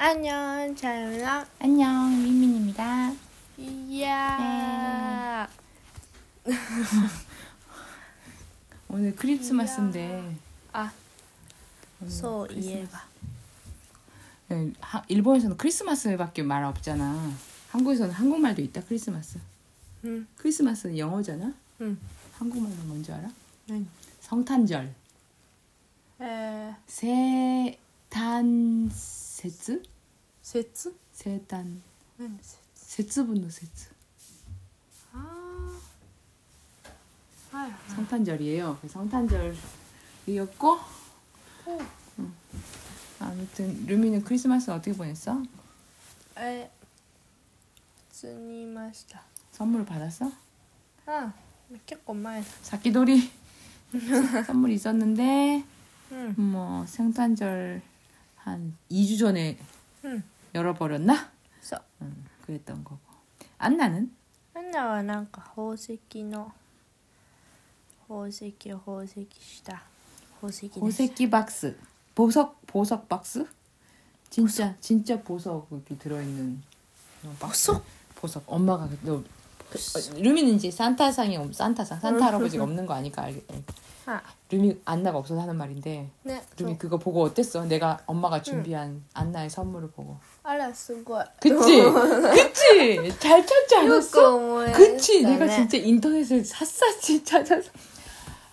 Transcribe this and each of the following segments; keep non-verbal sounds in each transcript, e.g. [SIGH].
안녕, 자연아. 안녕, 민민입니다. 이야. [LAUGHS] 오늘 크리스마스인데 아, 소. 이해가. 네, 하- 일본에서는 크리스마스밖에 말 없잖아. 한국에서는 한국말도 있다. 크리스마스. 응, 크리스마스는 영어잖아. 응. 한국말로 뭔지 알아? 응. 성탄절. 에, 세 탄세츠? 세츠? 세탄 응, 세츠. 세츠분노 세츠. 아. 아유. 성탄절이에요. 그 성탄절이었고 오. 아무튼 루미는 크리스마스 어떻게 보냈어? 에, 普通にいました。 선물 받았어? あ、結構前だ。 사키돌이 선물 있었는데 うん。 뭐 성탄절 한 2주 전에 うん。 열어버렸나? そう。 음, 그랬던 거고 안나는 アンナはなんか宝石の宝石を宝石した宝石です。 보색기 박스 보석 보석 박스? 진짜 진짜 보석이 들어있는 어, 박스. 보석? 보석 엄마가 너 어, 그 루미는 이제 산타상이 없, 산타상 산타 할아버지가 음. 없는 거 아니까 알, 알, 음. 아. 루미 안나가 없어서 하는 말인데 네, 루미 저... 그거 보고 어땠어? 내가 엄마가 음. 준비한 응. 안나의 선물을 보고 알았어 그거 그치? [LAUGHS] 그치? 잘 찾지 않았어? 그치? 내가 네. 진짜 인터넷을 샅샅이 찾아서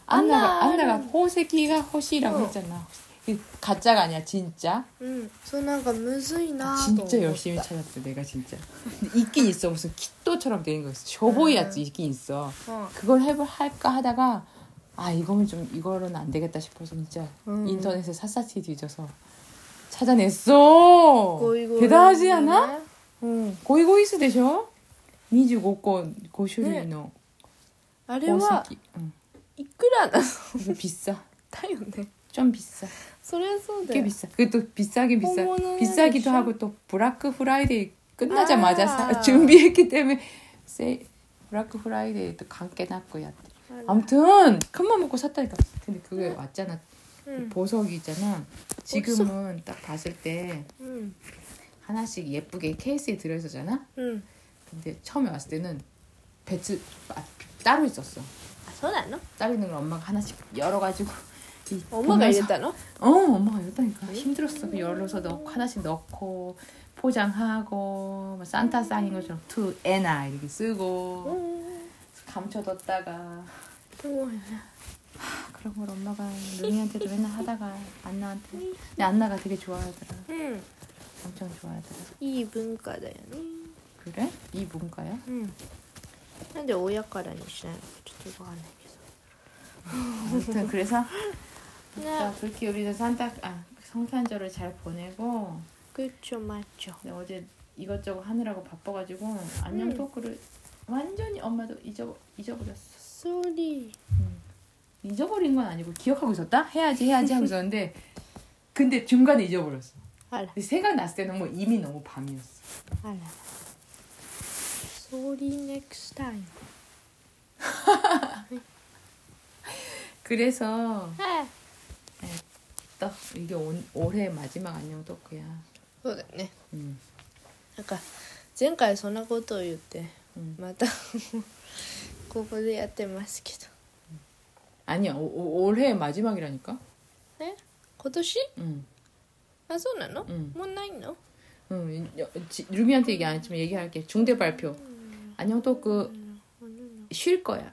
안나가 안나가 호색이가 호시라고 어. 했잖아 그 가짜가 아니야 진짜. うん。そうなんかむずいなと思って。 진짜 열심히 찾았어 내가 진짜. 근데 있긴 있어 무슨 키토처럼 된 거 있어. 쇼보이야지 있긴 있어. うん。 그걸 해볼 할까 하다가 아 이거는 좀 이거로는 안 되겠다 싶어서 진짜 음. 인터넷에 샅샅이 뒤져서 찾아냈어. ゴイゴイ 대단하지 않아? ねうん。ゴイゴイスでしょ ?25個5種類のあれ宝は石、うん、いくらなの 이거 비싸 [LAUGHS] だよね。 좀 비싸 それはそうだ 꽤 よ。 비싸 그또 비싸긴 비싸 어머나, 비싸기도 진짜? 하고 또 블라크 프라이데이 끝나자마자 아. 사- 준비했기 때문에 세 블라크 프라이데이 또 관계 났고 야 あら 아무튼 큰맘 먹고 샀다니까 근데 그게 왔잖아 うん。 보석이 있잖아 지금은 딱 봤을 때 うん。 하나씩 예쁘게 케이스에 들어있었잖아 うん。 근데 처음에 왔을 때는 배츠 아, 따로 있었어 あ、そうなの 따로 있는 걸 엄마가 하나씩 열어가지고 엄마가 보면서- 이랬다 너? 어 엄마가 이랬다니까. 음. 힘들었어. 그 열어서 넣고 하나씩 넣고 포장하고 뭐 산타 음. 사인 것처럼 to Anna 이렇게 쓰고 음. 감춰뒀다가. 어머, 그런 걸 엄마가 루미한테도 맨날 하다가 안나한테. 근데 안나가 되게 좋아하더라. 음, 엄청 좋아하더라. 이 문과다 니? 그래? 이 뭔가요? 음. 근데 오약과라니 시나요? 저거 그래서 자, 그렇게 우리는 산타 아 성탄절을 잘 보내고 그렇죠 맞죠. 근데 어제 이것저것 하느라고 바빠가지고 안녕 음. 토크를 완전히 엄마도 잊어 잊어버렸어. 쏘리. 음. 잊어버린 건 아니고 기억하고 있었다. 해야지 해야지 하고 있었는데 [LAUGHS] 근데 중간에 잊어버렸어. 알아. 생각났을 때는 뭐 이미 너무 밤이었어. 알아. 쏘리 next [LAUGHS] 그래서. 해. はい。 또 이게 온, 올해 마지막 안녕 토크야. そうだよね。 음, なんか前回そんなことを言って、 음. またここでやってますけど。 [LAUGHS] 아니야 오, 오, 올해 마지막이라니까. え今年 응, あ、そうなの、 응. もうないの 응. 여- 지- 루미한테 얘기 안 했지만 얘기할게. 중대 발표. 안녕 토크 쉴 거야.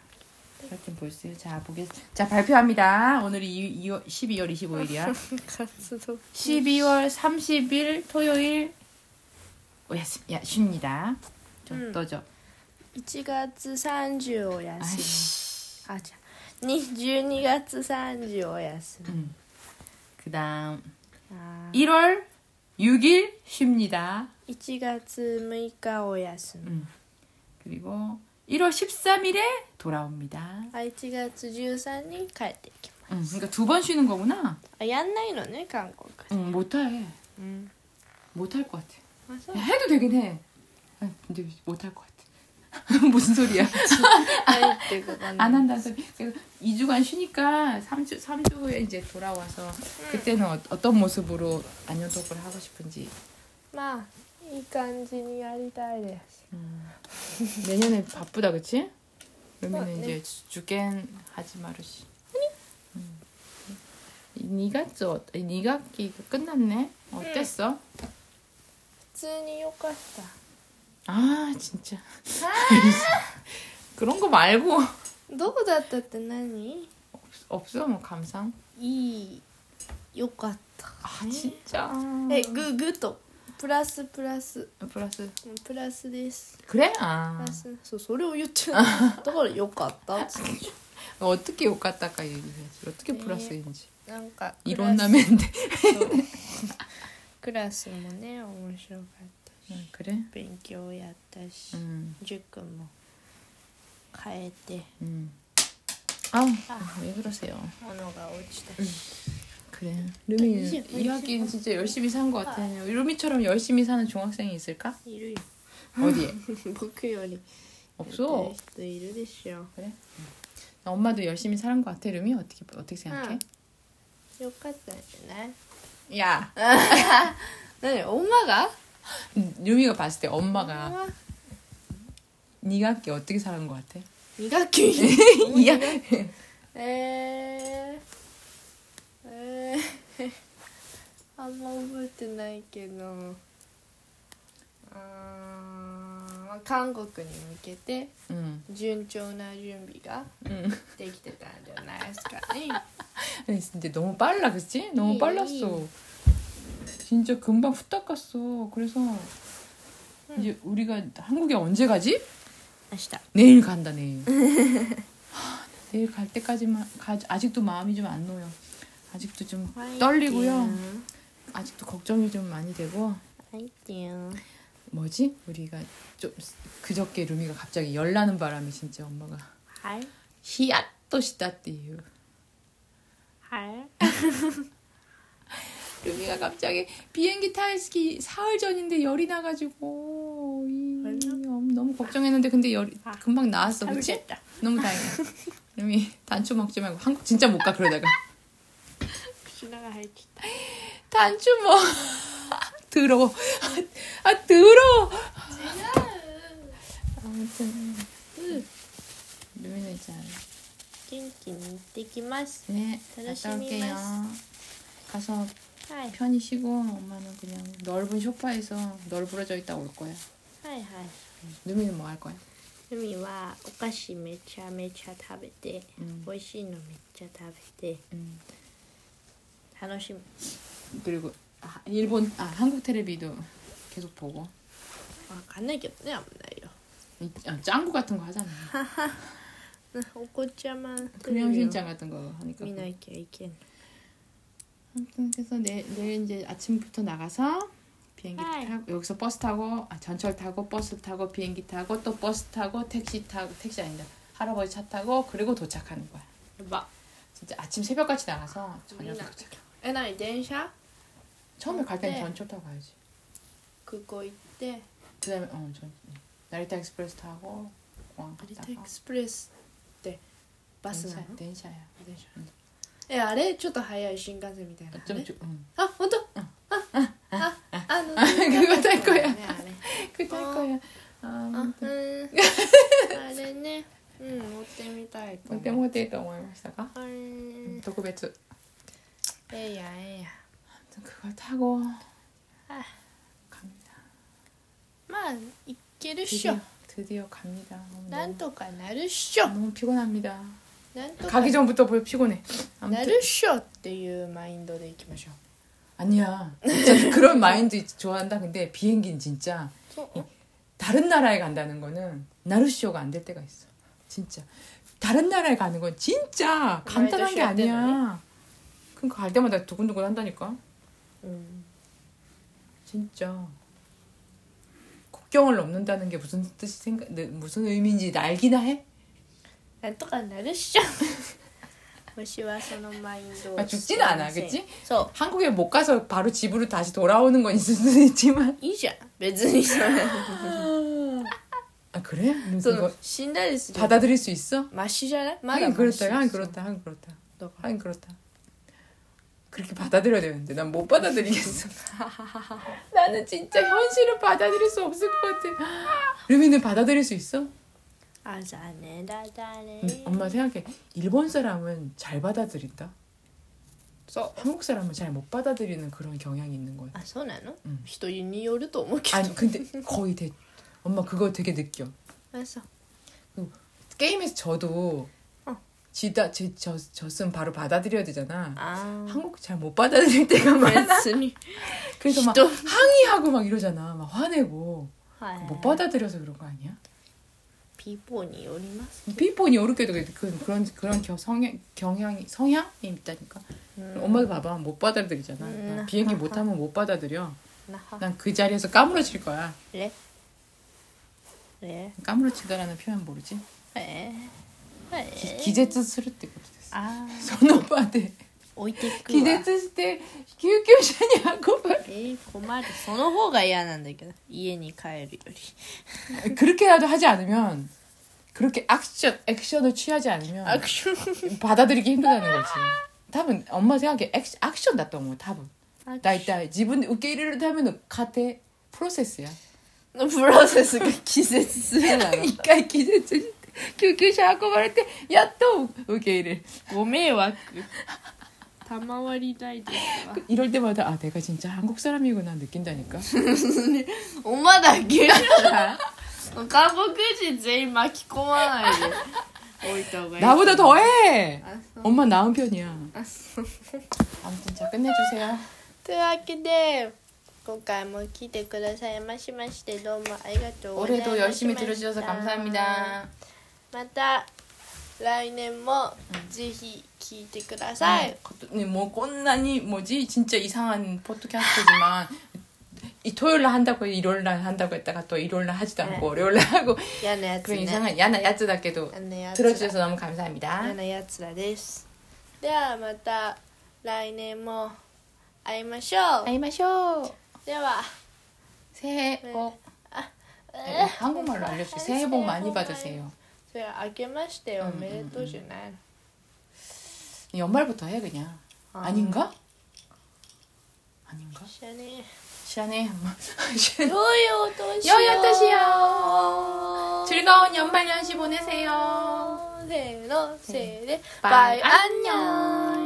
ルミが。 좀 보세요. 자 보겠습니다. 자 발표합니다. 오늘이 2월 12월 25일이야. 活動 12월 30일 토요일 오야스 야 쉽니다. 좀 음. 떠죠. 1月30お休み 아이씨. あじゃあに12月30お休み 음. 그다음 あ 1월 6일 쉽니다. 1月6日お休み 음. 그리고 1월 13일에 돌아옵니다. 아이치가 주주산이 갈 때. 응, 그러니까 두 번 쉬는 거구나. 아, 얀나이로네 한국. 응, 못해. 응. 못할 것 같아. 맞아. 해도 되긴 해. 아, 근데 못할 것 같아. [LAUGHS] 무슨 소리야? 안 한다는 소리. 2주간 쉬니까 3주, 3주 후에 이제 돌아와서 그때는 어, 떤 모습으로 안녕독을 하고 싶은지. 막 いい感じにやりたいです 음. 내년에 바쁘다 그치? 그러면 어, 네. 이제 주겐 하지 마르시. 음. 2月, 어, 2학기 끝났네? 어땠어? 普通によかった 아 진짜 [LAUGHS] 그런 거 말고 どうだったって何 없어 뭐 감상? いいよかった、 아 ね 진짜 えググッと プラスプラス。プラス。プラスです。くれそうそれを言って [LAUGHS] だからよかった。っ [LAUGHS] おっときよかったかおときプラスなんかいろんな面で。クラスもね面白かったし。くれ勉強やったし、うん。塾も。変えて。うん。あ、あ、めぐらせよ。物が落ちた。し、 그래. 루미 이 학기는 진짜 열심히 산 것 같아. 루미처럼 열심히 사는 중학생이 있을까? 일요일. 어디에? [LAUGHS] 목요일이. 없어. 너 일요일이시여. 그래. 엄마도 열심히 사는 것 같아. 루미 어떻게 어떻게 생각해? 똑같다. 난. 야. 난 [LAUGHS] 엄마가. 루미가 봤을 때 엄마가 엄마? 학기 어떻게 사는 것 같아? 네 학기. 이 학기. 에. あんま覚えてないけどうーん韓国に向けて 응, 順調な準備が 응. できてたんじゃないですかね 아니, 진짜 너무 빨라, 그치? 너무 이- 빨랐어. 진짜 금방 후딱 갔어. 그래서 이제 우리가 한국에 언제 가지? 明日 내일 간다 내일. 하, 내일 갈 때까지만 가, 아직도 마음이 좀 안 놓여. 아직도 좀 화이팅. 떨리고요. 아직도 걱정이 좀 많이 되고. 화이팅. 뭐지? 우리가 좀 그저께 루미가 갑자기 열나는 바람이 진짜 엄마가 할 히앗도시다띠유 할 [LAUGHS] 루미가 갑자기 비행기 탈기 사흘 전인데 열이 나가지고 이, 너무 걱정했는데 근데 열이 아, 금방 나왔어 그렇지? 너무 다행이야 루미 단추 먹지 말고 한국 진짜 못 가 그러다가 口の中入っちゃっ 단추 먹 더러워 아 더러워 た[LAUGHS] 違う 아무튼 루미는 있잖아 元気に行ってきます 네 열심히 갔다 올게요 가서 はい 편히 쉬고 엄마는 그냥 넓은 소파에서 널브러져 있다 올 거야 はいはい 루미는 뭐 할 거야? 海はお菓子めちゃめちゃ食べて、うん美味しいのめっちゃ食べて 음. 楽しい 그리고 아, 일본 아 한국 테레비도 계속 보고. 아 가네겠네 없나요 아, 짱구 같은 거 하잖아. 오코짜만 그냥 신짱 같은 거 하니까 미나이게 이겐 아무튼 그래서 내, 내일 이제 아침부터 나가서 비행기 타고 여기서 버스 타고 아, 전철 타고 버스 타고 비행기 타고 또 버스 타고 택시 타고 택시 아니다. 할아버지 차 타고 그리고 도착하는 거야. 막 진짜 아침 새벽같이 나가서 저녁에 도착 え何電車 처음에 갈 때는 네. 전철 타고 가야지 空港行って 그다음에 어 전, 나리타 익스프레스 타고 공항 成田 갔다가 エクスプレスってバスなの 電車 電車や 電車えあれちょっと早い新幹線みたいなの 좀, ね 좀, 응. あ本当ああああの 그거 탈 거야. ねあれ 그탈 어. 거야 あ 아, うんあれねうん乗ってみたいと思う 때문에 또思いましたかあれ特別 ええやんええやん 그걸 타고 아. 갑니다 まあいけるっしょ 드디어, 드디어 갑니다 너무, なんとかなるっしょ 너무 피곤합니다 なんとか 가기 전부터 보여 피곤해 な 아무튼 るっしょっていうマインドでいきましょう 아니야 [LAUGHS] 진짜 그런 마인드 좋아한다 근데 비행기는 진짜 そう 다른 나라에 간다는 거는 나루쇼가 안 될 때가 있어 진짜 다른 나라에 가는 건 진짜 간단한 게 나이도 아니야 그러니까 갈 때마다 두근두근 한다니까. 음. 진짜. 국경을 넘는다는 게 무슨 뜻이 생각 네, 무슨 의미인지 알기나 해? 난또가 나르쇼. [LAUGHS] 아, 죽지는 않아, 그치? So, 한국에 못 가서 바로 집으로 다시 돌아오는 건 있을 수 있지만. 이자, 매즈니 아, 그래? 신다리스. 받아들일 수 있어? 마시잖아? 하긴 그렇다, 하긴 그렇다, 하긴 그렇다. 하긴 그렇다. 그렇게 받아들여야 되는데 난 못 받아들이겠어. [LAUGHS] 나는 진짜 현실을 받아들일 수 없을 것 같아. 루미는 받아들일 수 있어? 음, 엄마 생각해. 일본 사람은 잘 받아들인다. 한국 사람은 잘 못 받아들이는 그런 경향이 있는 거야. 아, 소나노? 히토유니요르도모키. 음. 아니 근데 거의 대. 엄마 그거 되게 느껴. 알았어. 그 게임에서 저도 지다 저저쓴 바로 받아들여야 되잖아. 아. 한국 잘 못 받아들일 때가 많아. [LAUGHS] 그래서 막 항의하고 막 이러잖아. 막 화내고 못 받아들여서 그런 거 아니야? 비본이 요리마스. 비본이 요렇게도 그, 그, 그런 그런 겨, 성향 경향이 성향이 있다니까. 음. 엄마도 봐봐 못 받아들이잖아. 음. 비행기 못 타면 못 받아들여. 난 그 자리에서 까무러질 거야. 그래? 까무러치다라는 표현 모르지? 에. え 기, 기제츠 스를 때ことです.ああその場で置いていく気わ絶して救急車に運ばれえー、困るその方が嫌なんだけど家に帰るより 그렇게라도 하지 않으면 그렇게 액션 액션을 취하지 않으면 アクション 받아들이기 힘들다는 거지. 多分 엄마 생각에 액, 액션 だと思う多分アクション大体自分で受け入れるための過程プロセスやのプロセスが気絶するなの[LAUGHS] 一回気絶して て救急車運ばれてやっと受け入れるご迷惑賜りたいですわ。 이럴 [LAUGHS] 때마다 아 내가 진짜 한국 사람이구나 느낀다니까. 무슨 엄마 다 괜찮아 한국인 제일 마키꼬마나게. 나보다 더해! 엄마 나은 편이야. 아무튼 자 끝내주세요. というわけで今回も聞いてくださいましましてどうもありがとうございました。 올해도 열심히 들어주셔서 감사합니다. また来年もぜひ聞いてください、 네, 뭐 꼰나니 뭐지 진짜 이상한 포드캐스트지만 이 토요일 날 한다고 일요일 날 한다고 했다가 또 일요일 날 하지도 않고 네. 월요일 날 하고 嫌なやつ 그런 ね 이상한 야나 야쯔다께도 嫌なやつ 들어주셔서 너무 감사합니다 嫌なやつらですではまた来年も会いましょう、 아이마쇼 では 새해 복 네, 한국말로 알려주세요 새해 복 많이 받으세요 それは明けましておめでとうじゃないの 연말부터 해 그냥 아. 아닌가? 아닌가? 知らね 시안해 え良いお年を 여여 뜻이요 즐거운 연말 연시 보내세요 せーのせーで 바이. 바이 안녕